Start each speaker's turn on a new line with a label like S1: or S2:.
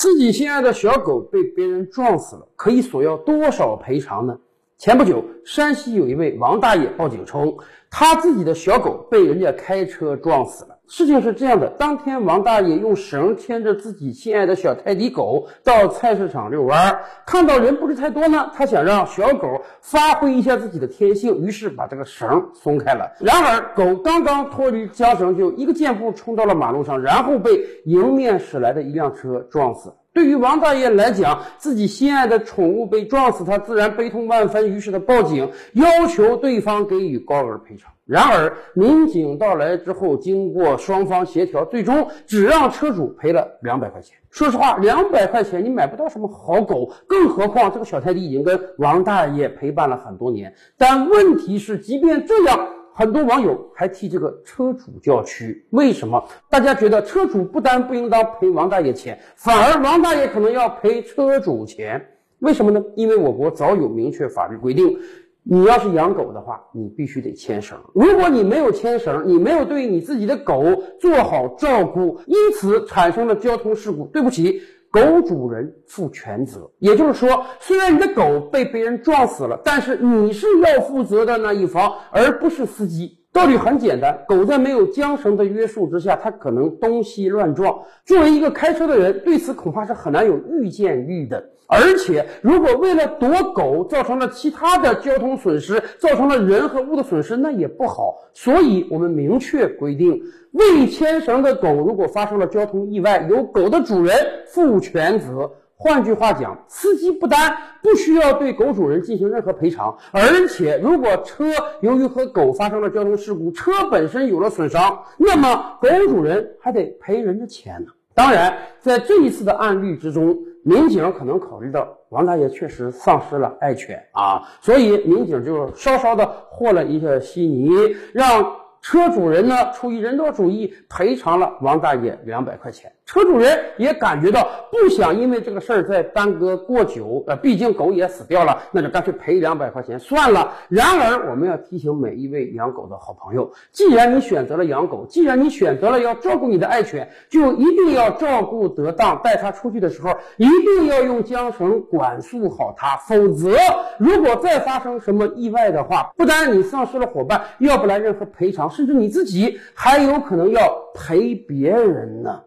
S1: 自己心爱的小狗被别人撞死了，可以索要多少赔偿呢？前不久，山西有一位王大爷报警称，他自己的小狗被人家开车撞死了。事情是这样的，当天王大爷用绳牵着自己心爱的小泰迪狗到菜市场遛弯，看到人不是太多呢，他想让小狗发挥一下自己的天性，于是把这个绳松开了。然而，狗刚刚脱离缰绳，就一个箭步冲到了马路上，然后被迎面驶来的一辆车撞死。对于王大爷来讲，自己心爱的宠物被撞死，他自然悲痛万分，于是他报警，要求对方给予高额赔偿。然而，民警到来之后，经过双方协调，最终只让车主赔了两百块钱。说实话，两百块钱你买不到什么好狗，更何况这个小泰迪已经跟王大爷陪伴了很多年。但问题是，即便这样，很多网友还替这个车主叫屈。为什么？大家觉得车主不但不应当赔王大爷钱，反而王大爷可能要赔车主钱？为什么呢？因为我国早有明确法律规定。你要是养狗的话，你必须得牵绳。如果你没有牵绳，你没有对你自己的狗做好照顾，因此产生了交通事故，对不起，狗主人负全责。也就是说，虽然你的狗被别人撞死了，但是你是要负责的那一方，而不是司机。道理很简单，狗在没有缰绳的约束之下，它可能东西乱撞。作为一个开车的人，对此恐怕是很难有预见力的。而且，如果为了躲狗造成了其他的交通损失，造成了人和物的损失，那也不好。所以，我们明确规定，未牵绳的狗如果发生了交通意外，由狗的主人负全责。换句话讲，司机不单不需要对狗主人进行任何赔偿，而且如果车由于和狗发生了交通事故，车本身有了损伤，那么狗主人还得赔人家钱呢。当然，在这一次的案例之中，民警可能考虑到王大爷确实丧失了爱犬啊，所以民警就稍稍的和了一下稀泥，让车主人呢出于人道主义赔偿了王大爷两百块钱。车主人也感觉到不想因为这个事儿再耽搁过久，呃，毕竟狗也死掉了，那就干脆赔两百块钱算了。然而，我们要提醒每一位养狗的好朋友，既然你选择了养狗，既然你选择了要照顾你的爱犬，就一定要照顾得当。带它出去的时候，一定要用缰绳管束好它，否则如果再发生什么意外的话，不单你丧失了伙伴，要不来任何赔偿，甚至你自己还有可能要赔别人呢。